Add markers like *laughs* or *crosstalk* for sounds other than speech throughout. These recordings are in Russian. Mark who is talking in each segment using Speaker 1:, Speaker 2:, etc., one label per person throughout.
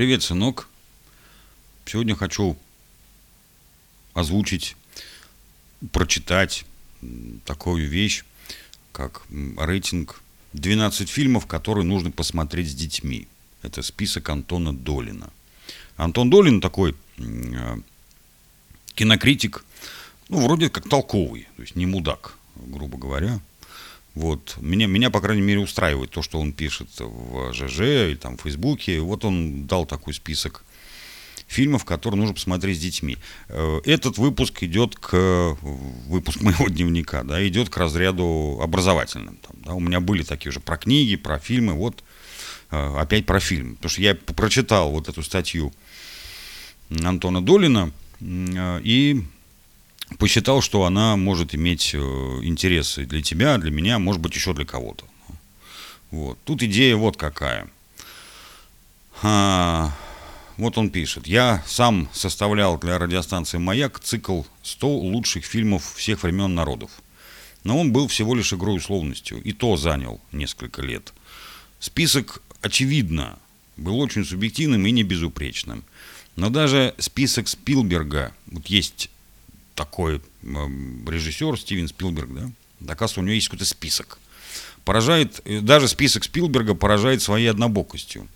Speaker 1: Привет, сынок. Сегодня хочу озвучить, прочитать такую вещь, как рейтинг 12 фильмов, которые нужно посмотреть с детьми. Это список Антона Долина. Антон Долин такой э, кинокритик, ну, вроде как толковый, то есть не мудак, грубо говоря. Вот. Меня, меня, по крайней мере, устраивает то, что он пишет в ЖЖ или там в Фейсбуке. Вот он дал такой список фильмов, которые нужно посмотреть с детьми. Э, этот выпуск идет к выпуск *laughs* моего дневника, да, идет к разряду образовательным. Там, да. У меня были такие уже про книги, про фильмы, вот э, опять про фильм. Потому что я прочитал вот эту статью Антона Долина э, и посчитал, что она может иметь интересы для тебя, для меня, может быть, еще для кого-то. Вот. Тут идея вот какая. А, вот он пишет. Я сам составлял для радиостанции «Маяк» цикл 100 лучших фильмов всех времен народов. Но он был всего лишь игрой условностью, и то занял несколько лет. Список, очевидно, был очень субъективным и не безупречным. Но даже список Спилберга, вот есть такой режиссер Стивен Спилберг, да, оказывается, у него есть какой-то список. Поражает, э, даже список Спилберга поражает своей однобокостью.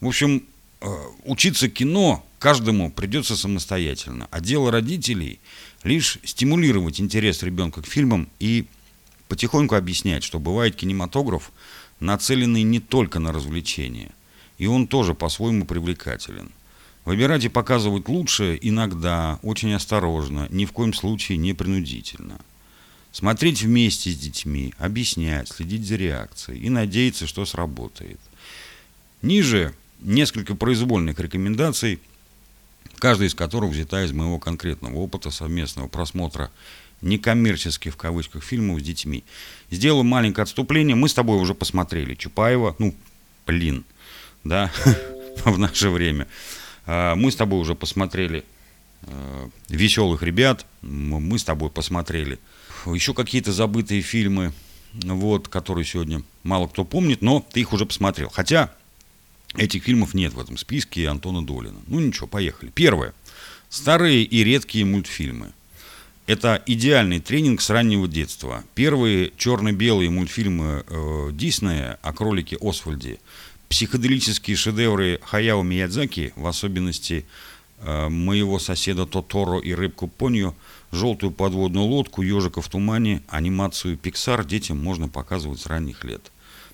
Speaker 1: В общем, Э, учиться кино каждому придется самостоятельно, а дело родителей лишь стимулировать интерес ребенка к фильмам и потихоньку объяснять, что бывает кинематограф, нацеленный не только на развлечение, и он тоже по-своему привлекателен. Выбирать и показывать лучшее иногда, очень осторожно, ни в коем случае не принудительно. Смотреть вместе с детьми, объяснять, следить за реакцией и надеяться, что сработает. Ниже несколько произвольных рекомендаций, каждая из которых взята из моего конкретного опыта совместного просмотра некоммерческих в кавычках фильмов с детьми. Сделаю маленькое отступление. Мы с тобой уже посмотрели Чапаева, ну, блин, да, *laughs* в наше время. А, мы с тобой уже посмотрели а, «Веселых ребят», мы с тобой посмотрели еще какие-то забытые фильмы, вот, которые сегодня мало кто помнит, но ты их уже посмотрел. Хотя Этих фильмов нет в этом списке Антона Долина. Ну ничего, поехали. Первое. Старые и редкие мультфильмы. Это идеальный тренинг с раннего детства. Первые черно-белые мультфильмы э, Диснея о кролике Освальде, психоделические шедевры Хаяо Миядзаки, в особенности э, моего соседа Тоторо и рыбку Понью, желтую подводную лодку, ежика в тумане, анимацию Pixar детям можно показывать с ранних лет.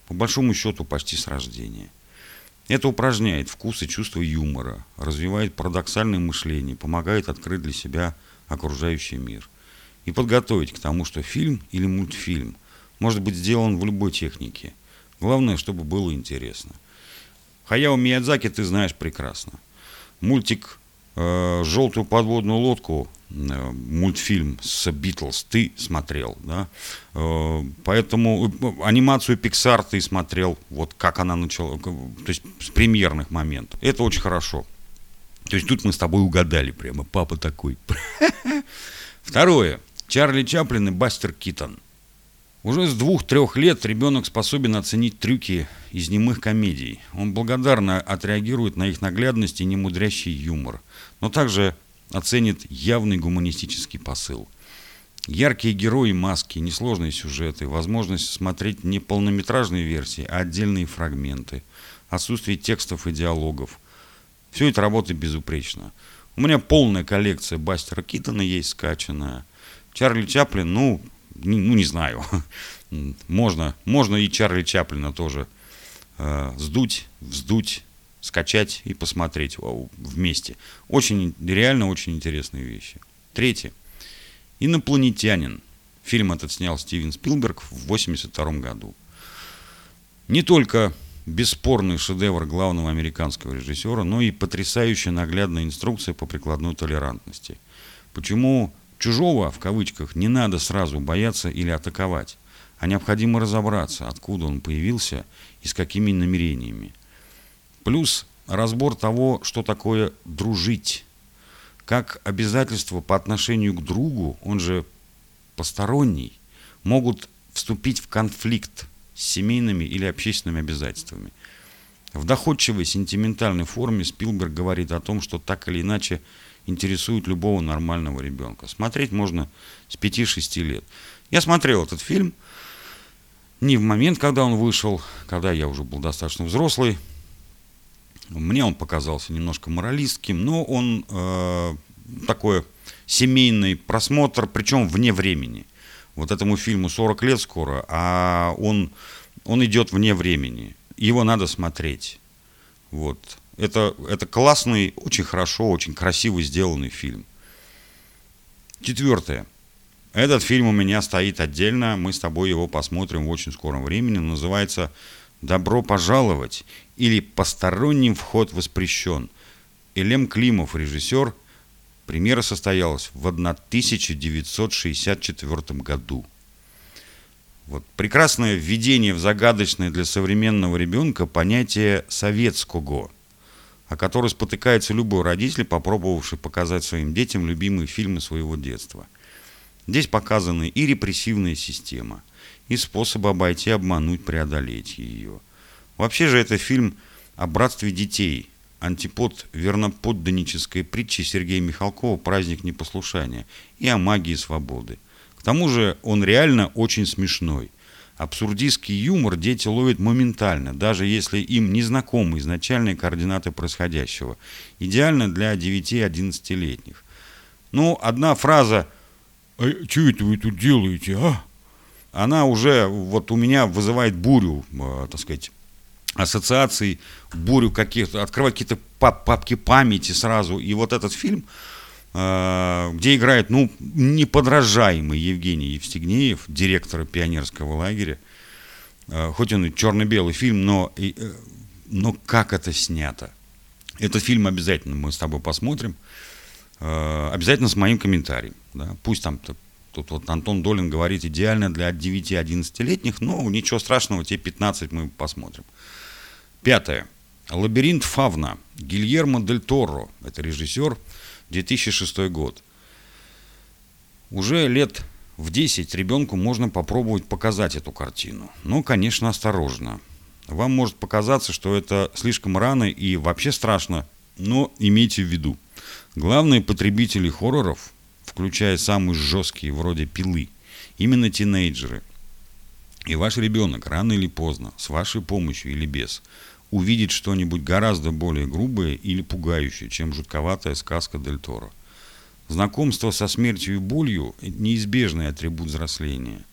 Speaker 1: По большому счету почти с рождения. Это упражняет вкус и чувство юмора, развивает парадоксальное мышление, помогает открыть для себя окружающий мир и подготовить к тому, что фильм или мультфильм может быть сделан в любой технике. Главное, чтобы было интересно. Хаяо Миядзаки ты знаешь прекрасно. Мультик э, «Желтую подводную лодку» Э, мультфильм с Битлз ты смотрел, да, э, поэтому э, анимацию Pixar ты смотрел, вот как она начала, то есть с премьерных моментов. Это очень хорошо. То есть тут мы с тобой угадали прямо, папа такой. *laughs* Второе. Чарли Чаплин и Бастер Китон. Уже с двух-трех лет ребенок способен оценить трюки из немых комедий. Он благодарно отреагирует на их наглядность и немудрящий юмор. Но также оценит явный гуманистический посыл. Яркие герои, маски, несложные сюжеты, возможность смотреть не полнометражные версии, а отдельные фрагменты, отсутствие текстов и диалогов. Все это работает безупречно. У меня полная коллекция Бастера Китона есть скачанная. Чарли Чаплин, ну, ну не знаю. Можно, можно и Чарли Чаплина тоже э, сдуть, вздуть, скачать и посмотреть вместе. Очень, реально очень интересные вещи. Третье. «Инопланетянин». Фильм этот снял Стивен Спилберг в 1982 году. Не только бесспорный шедевр главного американского режиссера, но и потрясающая наглядная инструкция по прикладной толерантности. Почему чужого, в кавычках, не надо сразу бояться или атаковать, а необходимо разобраться, откуда он появился и с какими намерениями – Плюс разбор того, что такое дружить. Как обязательства по отношению к другу, он же посторонний, могут вступить в конфликт с семейными или общественными обязательствами. В доходчивой сентиментальной форме Спилберг говорит о том, что так или иначе интересует любого нормального ребенка. Смотреть можно с 5-6 лет. Я смотрел этот фильм не в момент, когда он вышел, когда я уже был достаточно взрослый. Мне он показался немножко моралистским, но он э, такой семейный просмотр, причем вне времени. Вот этому фильму 40 лет скоро, а он, он идет вне времени. Его надо смотреть. Вот. Это, это классный, очень хорошо, очень красиво сделанный фильм. Четвертое. Этот фильм у меня стоит отдельно. Мы с тобой его посмотрим в очень скором времени. Называется «Добро пожаловать» или «Посторонним вход воспрещен». Элем Климов, режиссер. Премьера состоялась в 1964 году. Вот прекрасное введение в загадочное для современного ребенка понятие советского, о которое спотыкается любой родитель, попробовавший показать своим детям любимые фильмы своего детства. Здесь показаны и репрессивная система, и способы обойти, обмануть, преодолеть ее. Вообще же это фильм о братстве детей, антипод верноподданнической притчи Сергея Михалкова «Праздник непослушания» и о магии свободы тому же он реально очень смешной. Абсурдистский юмор дети ловят моментально, даже если им не знакомы изначальные координаты происходящего. Идеально для 9-11-летних. Ну, одна фраза «А что это вы тут делаете, а?» Она уже вот у меня вызывает бурю, э, так сказать, ассоциаций, бурю каких-то, открывать какие-то папки памяти сразу. И вот этот фильм, где играет, ну, неподражаемый Евгений Евстигнеев, директор пионерского лагеря. Э, хоть он и черно-белый фильм, но, э, но как это снято. Этот фильм обязательно мы с тобой посмотрим. Обязательно с моим комментарием. Да? Пусть там тут вот Антон Долин говорит идеально для 9-11-летних, но ничего страшного, те 15 мы посмотрим. Пятое. Лабиринт Фавна. Гильермо Дель Торо. Это режиссер. 2006 год. Уже лет в 10 ребенку можно попробовать показать эту картину. Но, конечно, осторожно. Вам может показаться, что это слишком рано и вообще страшно, но имейте в виду. Главные потребители хорроров, включая самые жесткие, вроде пилы, именно тинейджеры. И ваш ребенок рано или поздно, с вашей помощью или без, увидеть что-нибудь гораздо более грубое или пугающее, чем жутковатая сказка Дель Торо. Знакомство со смертью и болью – неизбежный атрибут взросления.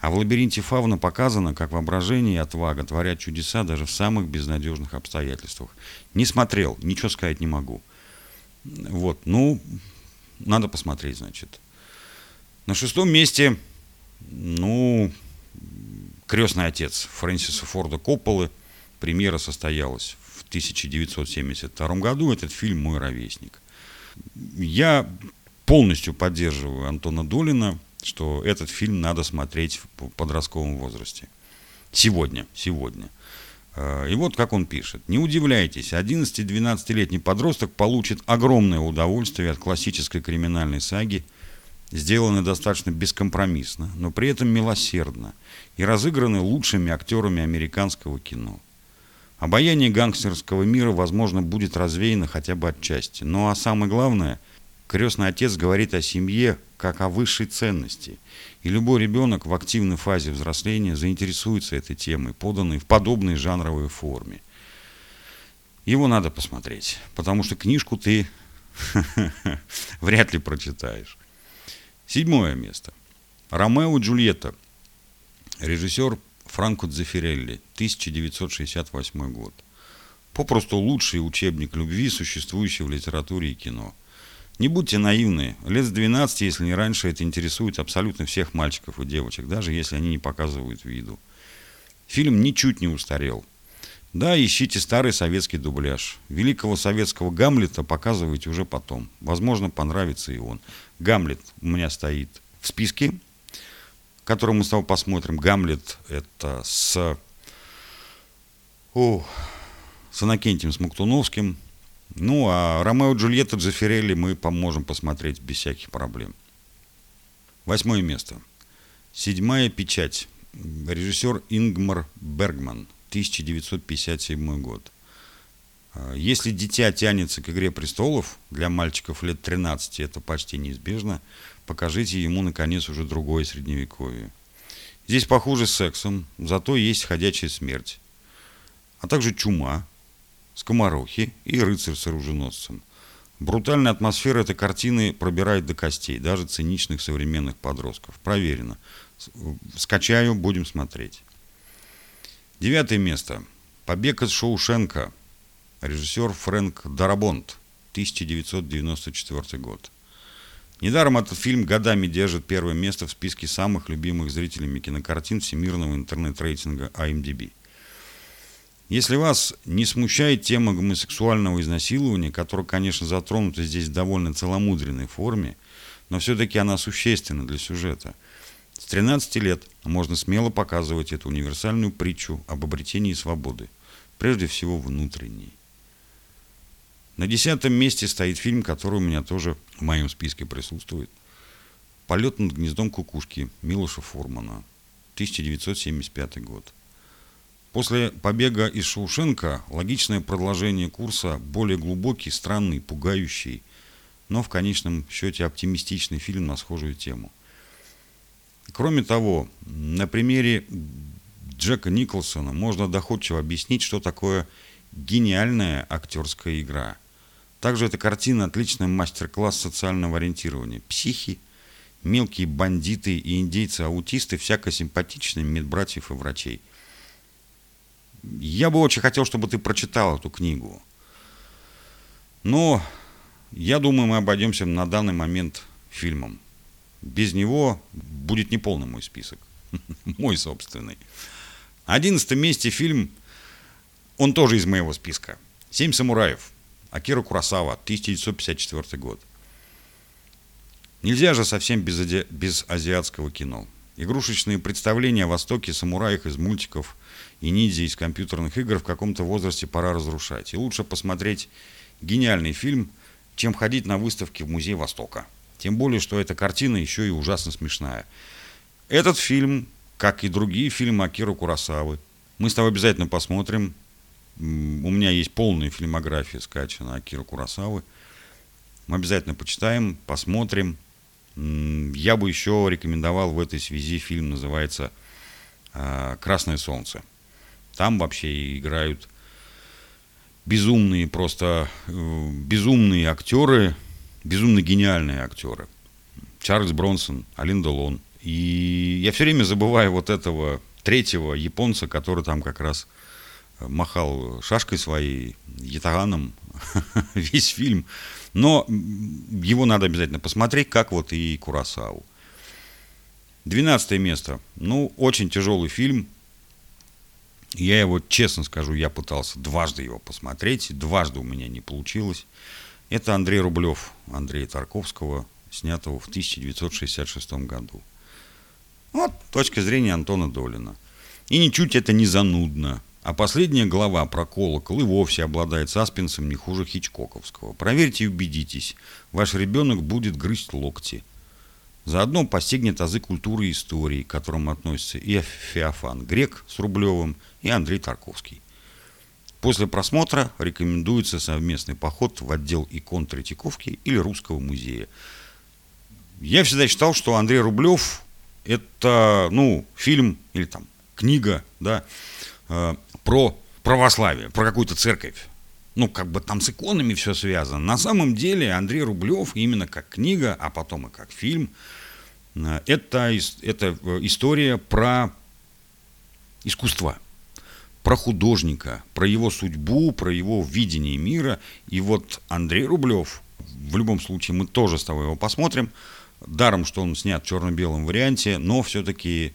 Speaker 1: А в лабиринте Фавна показано, как воображение и отвага творят чудеса даже в самых безнадежных обстоятельствах. Не смотрел, ничего сказать не могу. Вот, ну, надо посмотреть, значит. На шестом месте, ну, крестный отец Фрэнсиса Форда Копполы – Премьера состоялась в 1972 году. Этот фильм «Мой ровесник». Я полностью поддерживаю Антона Долина, что этот фильм надо смотреть в подростковом возрасте. Сегодня, сегодня. А, и вот как он пишет. Не удивляйтесь, 11-12-летний подросток получит огромное удовольствие от классической криминальной саги, сделанной достаточно бескомпромиссно, но при этом милосердно и разыгранной лучшими актерами американского кино. Обаяние гангстерского мира, возможно, будет развеяно хотя бы отчасти. Ну а самое главное, крестный отец говорит о семье как о высшей ценности. И любой ребенок в активной фазе взросления заинтересуется этой темой, поданной в подобной жанровой форме. Его надо посмотреть, потому что книжку ты *laughs* вряд ли прочитаешь. Седьмое место. Ромео и Джульетта. Режиссер Франко Дзефирелли, 1968 год. Попросту лучший учебник любви, существующий в литературе и кино. Не будьте наивны, лет с 12, если не раньше, это интересует абсолютно всех мальчиков и девочек, даже если они не показывают виду. Фильм ничуть не устарел. Да, ищите старый советский дубляж. Великого советского Гамлета показывайте уже потом. Возможно, понравится и он. Гамлет у меня стоит в списке который мы с тобой посмотрим. Гамлет это с, о, с Иннокентием Смоктуновским. Ну, а Ромео и Джульетта Джафирелли мы поможем посмотреть без всяких проблем. Восьмое место. Седьмая печать. Режиссер Ингмар Бергман. 1957 год. А, если дитя тянется к «Игре престолов», для мальчиков лет 13 это почти неизбежно, покажите ему, наконец, уже другое средневековье. Здесь похуже с сексом, зато есть ходячая смерть, а также чума, скоморохи и рыцарь с оруженосцем. Брутальная атмосфера этой картины пробирает до костей, даже циничных современных подростков. Проверено. Скачаю, будем смотреть. Девятое место. «Побег из Шоушенка». Режиссер Фрэнк Дарабонт, 1994 год. Недаром этот фильм годами держит первое место в списке самых любимых зрителями кинокартин всемирного интернет-рейтинга IMDb. Если вас не смущает тема гомосексуального изнасилования, которая, конечно, затронута здесь в довольно целомудренной форме, но все-таки она существенна для сюжета. С 13 лет можно смело показывать эту универсальную притчу об обретении свободы, прежде всего внутренней. На десятом месте стоит фильм, который у меня тоже в моем списке присутствует. «Полет над гнездом кукушки» Милоша Формана, 1975 год. После побега из Шоушенка логичное продолжение курса более глубокий, странный, пугающий, но в конечном счете оптимистичный фильм на схожую тему. Кроме того, на примере Джека Николсона можно доходчиво объяснить, что такое гениальная актерская игра – также эта картина отличный мастер-класс социального ориентирования. Психи, мелкие бандиты и индейцы-аутисты всяко симпатичные медбратьев и врачей. Я бы очень хотел, чтобы ты прочитал эту книгу. Но я думаю, мы обойдемся на данный момент фильмом. Без него будет неполный мой список. *laughs* Мой собственный. Одиннадцатом месте фильм, он тоже из моего списка. «Семь самураев». Акира Курасава, 1954 год. Нельзя же совсем без, ади... без азиатского кино. Игрушечные представления о Востоке, самураях из мультиков и ниндзя из компьютерных игр в каком-то возрасте пора разрушать. И лучше посмотреть гениальный фильм, чем ходить на выставки в Музей Востока. Тем более, что эта картина еще и ужасно смешная. Этот фильм, как и другие фильмы Акиры Курасавы, мы с тобой обязательно посмотрим. У меня есть полная фильмография скачана Акира Курасавы. Мы обязательно почитаем, посмотрим. Я бы еще рекомендовал в этой связи фильм, называется а, «Красное солнце». Там вообще играют безумные, просто э, безумные актеры, безумно гениальные актеры. Чарльз Бронсон, Алин Делон. И я все время забываю вот этого третьего японца, который там как раз махал шашкой своей, ятаганом *laughs* весь фильм. Но его надо обязательно посмотреть, как вот и Курасау. Двенадцатое место. Ну, очень тяжелый фильм. Я его, честно скажу, я пытался дважды его посмотреть. Дважды у меня не получилось. Это Андрей Рублев, Андрея Тарковского, снятого в 1966 году. Вот точка зрения Антона Долина. И ничуть это не занудно. А последняя глава про колокол и вовсе обладает саспенсом не хуже Хичкоковского. Проверьте и убедитесь, ваш ребенок будет грызть локти. Заодно постигнет азы культуры и истории, к которым относятся и Феофан Грек с Рублевым, и Андрей Тарковский. После просмотра рекомендуется совместный поход в отдел икон Третьяковки или Русского музея. Я всегда считал, что Андрей Рублев это, ну, фильм или там книга, да, э, про православие, про какую-то церковь. Ну, как бы там с иконами все связано. На самом деле Андрей Рублев именно как книга, а потом и как фильм, э, это, это э, история про искусство, про художника, про его судьбу, про его видение мира. И вот Андрей Рублев, в любом случае мы тоже с тобой его посмотрим, даром, что он снят в черно-белом варианте, но все-таки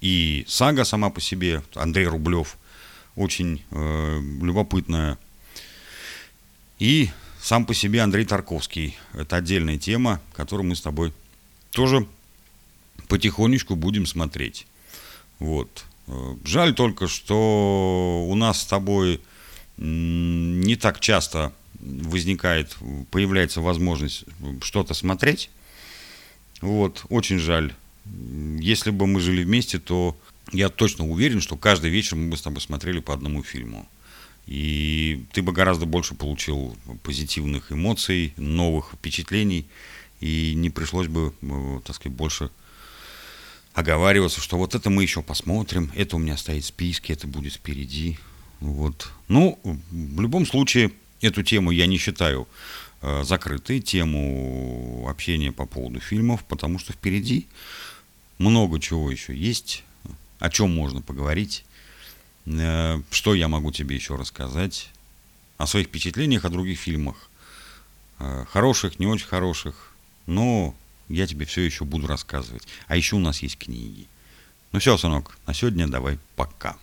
Speaker 1: и сага сама по себе, Андрей Рублев, очень э, любопытная. И сам по себе Андрей Тарковский. Это отдельная тема, которую мы с тобой тоже потихонечку будем смотреть. Вот. Э, жаль только, что у нас с тобой не так часто возникает, появляется возможность что-то смотреть. Вот, очень жаль. Если бы мы жили вместе, то я точно уверен, что каждый вечер мы бы с тобой смотрели по одному фильму. И ты бы гораздо больше получил позитивных эмоций, новых впечатлений, и не пришлось бы, э, так сказать, больше оговариваться, что вот это мы еще посмотрим, это у меня стоит в списке, это будет впереди. Вот. Ну, в любом случае, эту тему я не считаю э, закрытой, тему общения по поводу фильмов, потому что впереди много чего еще есть, о чем можно поговорить, э, что я могу тебе еще рассказать, о своих впечатлениях о других фильмах, э, хороших, не очень хороших, но я тебе все еще буду рассказывать. А еще у нас есть книги. Ну все, сынок, на сегодня давай пока.